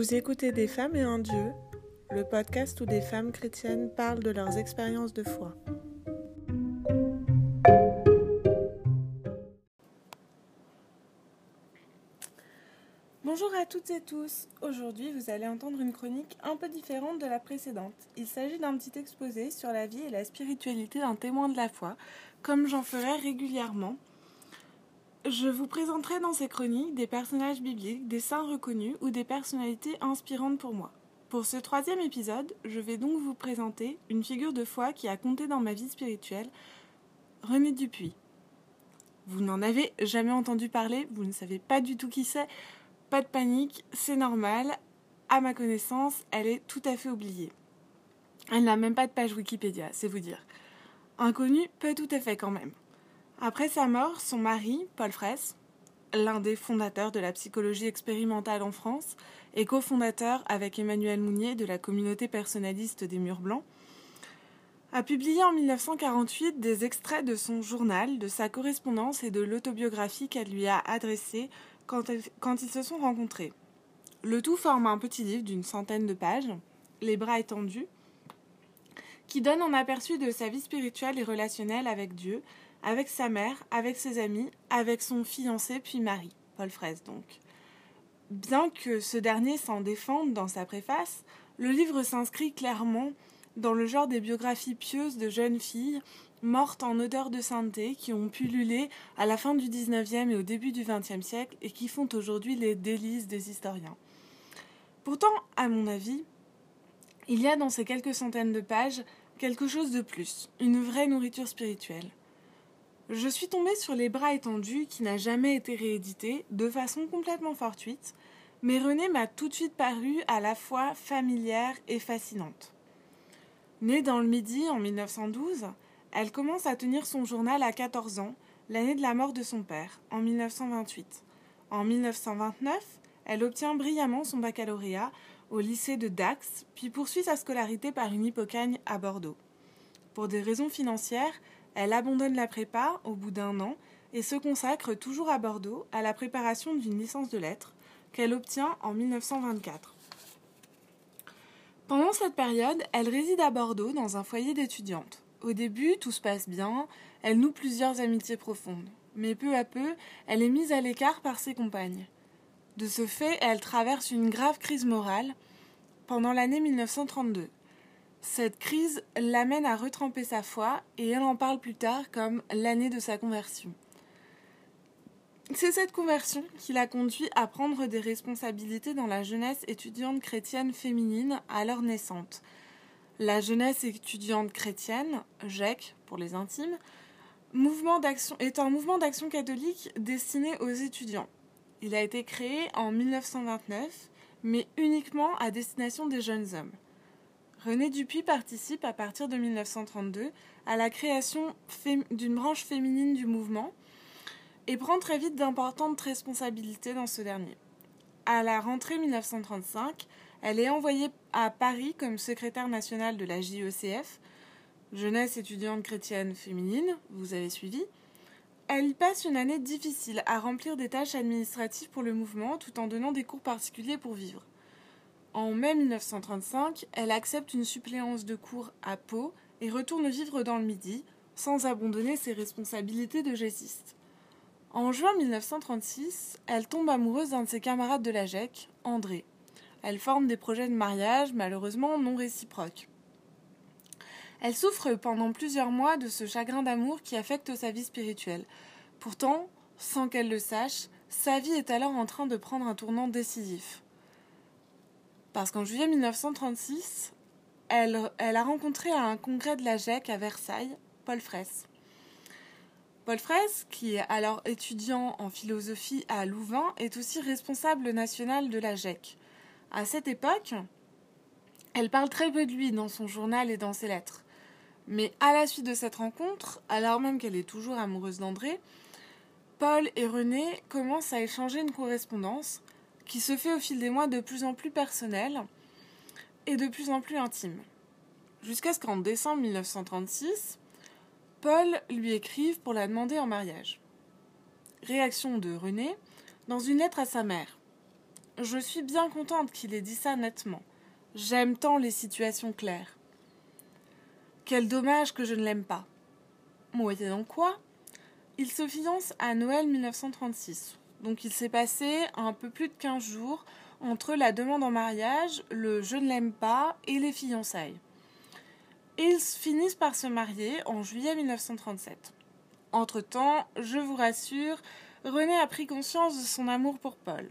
Vous écoutez Des femmes et un Dieu, le podcast où des femmes chrétiennes parlent de leurs expériences de foi. Bonjour à toutes et tous. Aujourd'hui, vous allez entendre une chronique un peu différente de la précédente. Il s'agit d'un petit exposé sur la vie et la spiritualité d'un témoin de la foi, comme j'en ferai régulièrement. Je vous présenterai dans ces chroniques des personnages bibliques, des saints reconnus ou des personnalités inspirantes pour moi. Pour ce troisième épisode, je vais donc vous présenter une figure de foi qui a compté dans ma vie spirituelle, René Dupuis. Vous n'en avez jamais entendu parler, vous ne savez pas du tout qui c'est, pas de panique, c'est normal. À ma connaissance, elle est tout à fait oubliée. Elle n'a même pas de page Wikipédia, c'est vous dire. Inconnu, pas tout à fait quand même. Après sa mort, son mari, Paul Fraisse, l'un des fondateurs de la psychologie expérimentale en France et cofondateur avec Emmanuel Mounier de la communauté personnaliste des Murs Blancs, a publié en 1948 des extraits de son journal, de sa correspondance et de l'autobiographie qu'elle lui a adressée quand, quand, ils se sont rencontrés. Le tout forme un petit livre d'une centaine de pages, Les bras étendus, qui donne un aperçu de sa vie spirituelle et relationnelle avec Dieu, avec sa mère, avec ses amis, avec son fiancé puis mari, Paul Fraisse donc. Bien que ce dernier s'en défende dans sa préface, le livre s'inscrit clairement dans le genre des biographies pieuses de jeunes filles mortes en odeur de sainteté qui ont pullulé à la fin du XIXe et au début du XXe siècle et qui font aujourd'hui les délices des historiens. Pourtant, à mon avis, il y a dans ces quelques centaines de pages quelque chose de plus, une vraie nourriture spirituelle. Je suis tombée sur Les bras étendus qui n'a jamais été réédité de façon complètement fortuite, mais Renée m'a tout de suite paru à la fois familière et fascinante. Née dans le Midi en 1912, elle commence à tenir son journal à 14 ans, l'année de la mort de son père, en 1928. En 1929, elle obtient brillamment son baccalauréat au lycée de Dax, puis poursuit sa scolarité par une hypocagne à Bordeaux. Pour des raisons financières, elle abandonne la prépa au bout d'un an et se consacre toujours à Bordeaux à la préparation d'une licence de lettres qu'elle obtient en 1924. Pendant cette période, elle réside à Bordeaux dans un foyer d'étudiantes. Au début, tout se passe bien, elle noue plusieurs amitiés profondes, mais peu à peu, elle est mise à l'écart par ses compagnes. De ce fait, elle traverse une grave crise morale pendant l'année 1932. Cette crise l'amène à retremper sa foi et elle en parle plus tard comme l'année de sa conversion. C'est cette conversion qui l'a conduit à prendre des responsabilités dans la jeunesse étudiante chrétienne féminine alors naissante. La jeunesse étudiante chrétienne, GEC pour les intimes, mouvement est un mouvement d'action catholique destiné aux étudiants. Il a été créé en 1929, mais uniquement à destination des jeunes hommes. René Dupuis participe à partir de 1932 à la création d'une branche féminine du mouvement et prend très vite d'importantes responsabilités dans ce dernier. À la rentrée 1935, elle est envoyée à Paris comme secrétaire nationale de la JECF, Jeunesse étudiante chrétienne féminine, vous avez suivi. Elle y passe une année difficile à remplir des tâches administratives pour le mouvement tout en donnant des cours particuliers pour vivre. En mai 1935, elle accepte une suppléance de cours à Pau et retourne vivre dans le Midi, sans abandonner ses responsabilités de gésiste. En juin 1936, elle tombe amoureuse d'un de ses camarades de la GEC, André. Elle forme des projets de mariage, malheureusement non réciproques. Elle souffre pendant plusieurs mois de ce chagrin d'amour qui affecte sa vie spirituelle. Pourtant, sans qu'elle le sache, sa vie est alors en train de prendre un tournant décisif. Parce qu'en juillet 1936, elle, a rencontré à un congrès de la GEC à Versailles Paul Fraisse. Paul Fraisse, qui est alors étudiant en philosophie à Louvain, est aussi responsable national de la GEC. À cette époque, elle parle très peu de lui dans son journal et dans ses lettres. Mais à la suite de cette rencontre, alors même qu'elle est toujours amoureuse d'André, Paul et René commencent à échanger une correspondance qui se fait au fil des mois de plus en plus personnel et de plus en plus intime. Jusqu'à ce qu'en décembre 1936, Paul lui écrive pour la demander en mariage. Réaction de René dans une lettre à sa mère. je suis bien contente qu'il ait dit ça nettement. J'aime tant les situations claires. Quel dommage que je ne l'aime pas. Moyen dans quoi Il se fiance à Noël 1936. Donc il s'est passé un peu plus de 15 jours entre la demande en mariage, le je ne l'aime pas et les fiançailles. Ils finissent par se marier en juillet 1937. Entre-temps, je vous rassure, René a pris conscience de son amour pour Paul.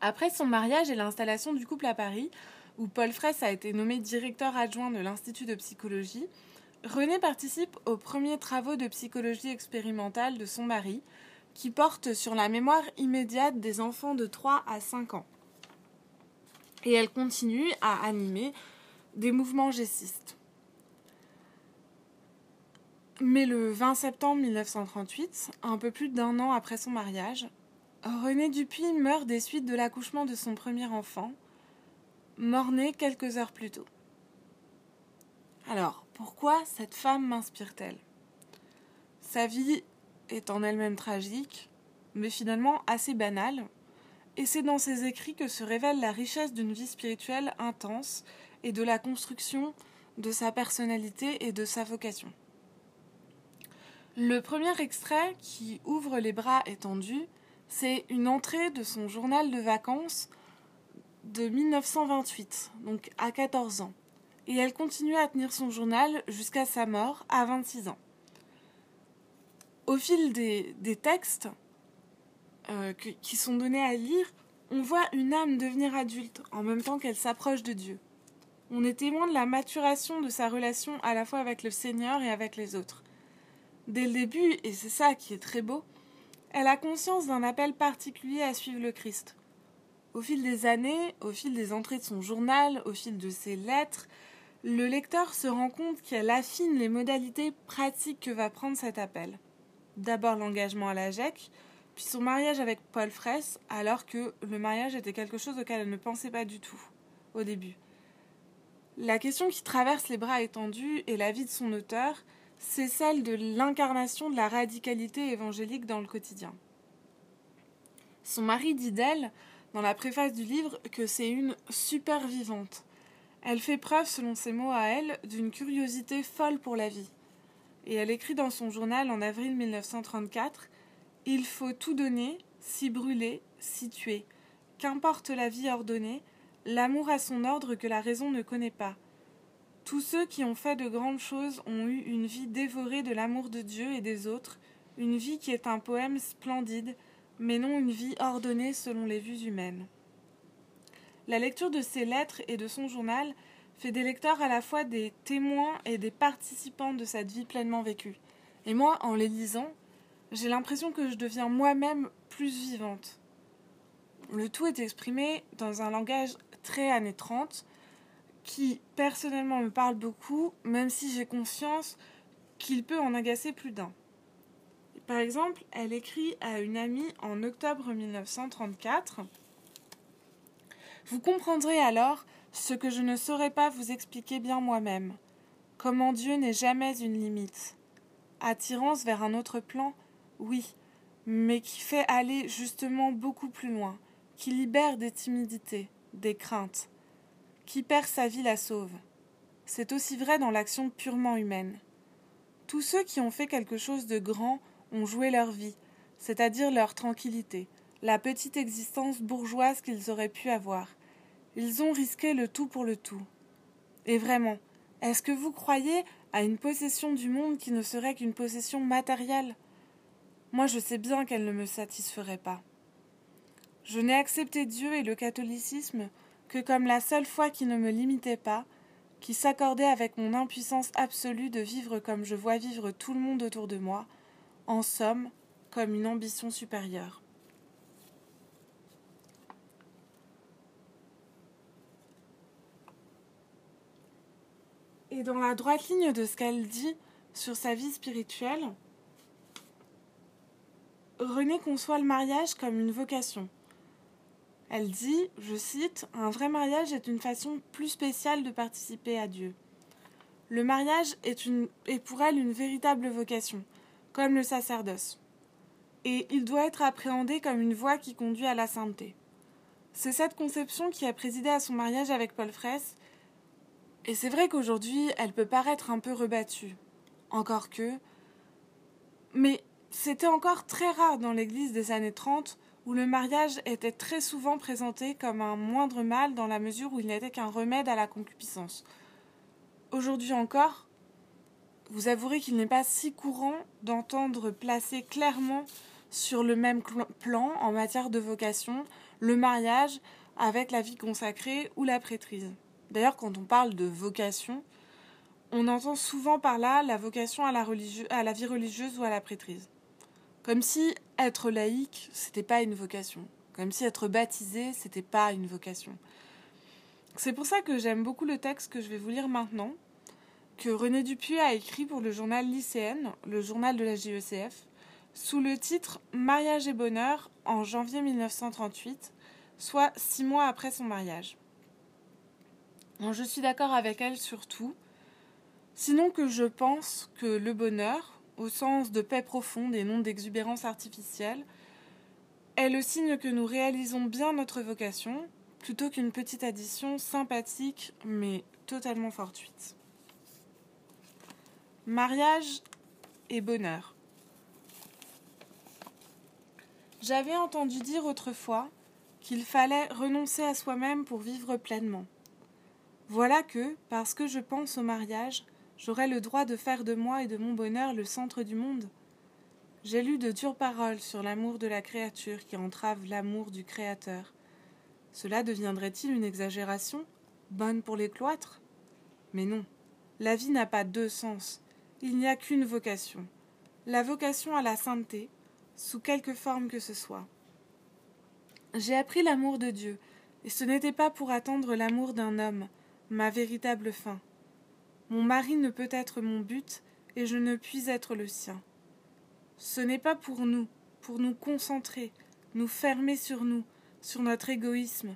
Après son mariage et l'installation du couple à Paris, où Paul Fraisse a été nommé directeur adjoint de l'Institut de psychologie, René participe aux premiers travaux de psychologie expérimentale de son mari, qui portent sur la mémoire immédiate des enfants de 3 à 5 ans. Et elle continue à animer des mouvements gessistes. Mais le 20 septembre 1938, un peu plus d'un an après son mariage, René Dupuis meurt des suites de l'accouchement de son premier enfant, mort-né quelques heures plus tôt. Alors, pourquoi cette femme m'inspire-t-elle? Sa vie est en elle-même tragique, mais finalement assez banale, et c'est dans ses écrits que se révèle la richesse d'une vie spirituelle intense et de la construction de sa personnalité et de sa vocation. Le premier extrait qui ouvre les bras étendus, c'est une entrée de son journal de vacances de 1928, donc à 14 ans. Et elle continue à tenir son journal jusqu'à sa mort à 26 ans. Au fil des, textes euh, qui sont donnés à lire, on voit une âme devenir adulte en même temps qu'elle s'approche de Dieu. On est témoin de la maturation de sa relation à la fois avec le Seigneur et avec les autres. Dès le début, et c'est ça qui est très beau, elle a conscience d'un appel particulier à suivre le Christ. Au fil des années, au fil des entrées de son journal, au fil de ses lettres, le lecteur se rend compte qu'elle affine les modalités pratiques que va prendre cet appel. D'abord l'engagement à la GEC, puis son mariage avec Paul Fraisse, alors que le mariage était quelque chose auquel elle ne pensait pas du tout au début. La question qui traverse les bras étendus et la vie de son auteur, c'est celle de l'incarnation de la radicalité évangélique dans le quotidien. Son mari dit d'elle, dans la préface du livre, que c'est une super vivante. Elle fait preuve, selon ses mots à elle, d'une curiosité folle pour la vie. Et elle écrit dans son journal en avril 1934 Il faut tout donner, s'y brûler, s'y tuer. Qu'importe la vie ordonnée, l'amour a son ordre que la raison ne connaît pas. Tous ceux qui ont fait de grandes choses ont eu une vie dévorée de l'amour de Dieu et des autres, une vie qui est un poème splendide, mais non une vie ordonnée selon les vues humaines. La lecture de ses lettres et de son journal fait des lecteurs à la fois des témoins et des participants de cette vie pleinement vécue. Et moi, en les lisant, j'ai l'impression que je deviens moi-même plus vivante. Le tout est exprimé dans un langage très années 30, qui personnellement me parle beaucoup, même si j'ai conscience qu'il peut en agacer plus d'un. Par exemple, elle écrit à une amie en octobre 1934 Vous comprendrez alors ce que je ne saurais pas vous expliquer bien moi-même, comment Dieu n'est jamais une limite. Attirance vers un autre plan, oui, mais qui fait aller justement beaucoup plus loin, qui libère des timidités, des craintes, qui perd sa vie la sauve. C'est aussi vrai dans l'action purement humaine. Tous ceux qui ont fait quelque chose de grand ont joué leur vie, c'est-à-dire leur tranquillité, la petite existence bourgeoise qu'ils auraient pu avoir. Ils ont risqué le tout pour le tout. Et vraiment, est-ce que vous croyez à une possession du monde qui ne serait qu'une possession matérielle? Moi je sais bien qu'elle ne me satisferait pas. Je n'ai accepté Dieu et le catholicisme que comme la seule foi qui ne me limitait pas, qui s'accordait avec mon impuissance absolue de vivre comme je vois vivre tout le monde autour de moi, en somme, comme une ambition supérieure. Et dans la droite ligne de ce qu'elle dit sur sa vie spirituelle, René conçoit le mariage comme une vocation, elle dit, je cite, Un vrai mariage est une façon plus spéciale de participer à Dieu. Le mariage est, est pour elle une véritable vocation, comme le sacerdoce. Et il doit être appréhendé comme une voie qui conduit à la sainteté. C'est cette conception qui a présidé à son mariage avec Paul Fraisse, et c'est vrai qu'aujourd'hui, elle peut paraître un peu rebattue. Encore que. Mais c'était encore très rare dans l'Église des années 30 où le mariage était très souvent présenté comme un moindre mal dans la mesure où il n'était qu'un remède à la concupiscence. Aujourd'hui encore, vous avouerez qu'il n'est pas si courant d'entendre placer clairement sur le même plan en matière de vocation le mariage avec la vie consacrée ou la prêtrise. D'ailleurs, quand on parle de vocation, on entend souvent par là la vocation à la, vie religieuse ou à la prêtrise. Comme si être laïque, c'était pas une vocation. Comme si être baptisé, c'était pas une vocation. C'est pour ça que j'aime beaucoup le texte que je vais vous lire maintenant, que René Dupuis a écrit pour le journal lycéenne, le journal de la JECF, sous le titre Mariage et bonheur en janvier 1938, soit six mois après son mariage. Je suis d'accord avec elle sur tout, sinon que je pense que le bonheur, au sens de paix profonde et non d'exubérance artificielle, est le signe que nous réalisons bien notre vocation, plutôt qu'une petite addition sympathique mais totalement fortuite. Mariage et bonheur. J'avais entendu dire autrefois qu'il fallait renoncer à soi-même pour vivre pleinement. Voilà que, parce que je pense au mariage, j'aurai le droit de faire de moi et de mon bonheur le centre du monde. J'ai lu de dures paroles sur l'amour de la créature qui entrave l'amour du Créateur. Cela deviendrait-il une exagération, bonne pour les cloîtres? Mais non, la vie n'a pas deux sens, il n'y a qu'une vocation, la vocation à la sainteté, sous quelque forme que ce soit. J'ai appris l'amour de Dieu, et ce n'était pas pour attendre l'amour d'un homme, ma véritable fin. Mon mari ne peut être mon but, et je ne puis être le sien. Ce n'est pas pour nous, pour nous concentrer, nous fermer sur nous, sur notre égoïsme,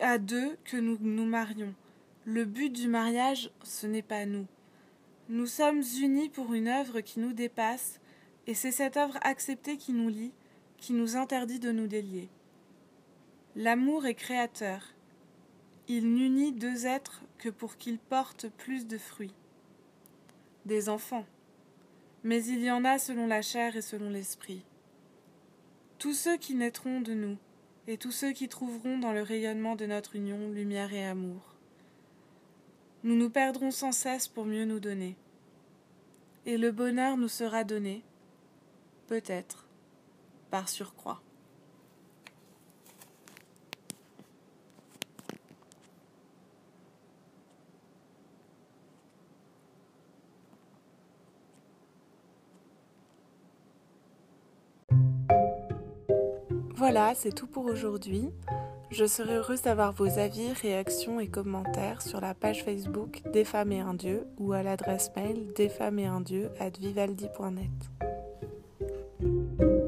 à deux que nous nous marions. Le but du mariage, ce n'est pas nous. Nous sommes unis pour une œuvre qui nous dépasse, et c'est cette œuvre acceptée qui nous lie, qui nous interdit de nous délier. L'amour est créateur. Il n'unit deux êtres que pour qu'ils portent plus de fruits. Des enfants. Mais il y en a selon la chair et selon l'esprit. Tous ceux qui naîtront de nous, et tous ceux qui trouveront dans le rayonnement de notre union lumière et amour. Nous nous perdrons sans cesse pour mieux nous donner. Et le bonheur nous sera donné, peut-être, par surcroît. Voilà, c'est tout pour aujourd'hui. Je serai heureuse d'avoir vos avis, réactions et commentaires sur la page Facebook Des femmes et un dieu ou à l'adresse mail desfemmesetundieu at vivaldi.net.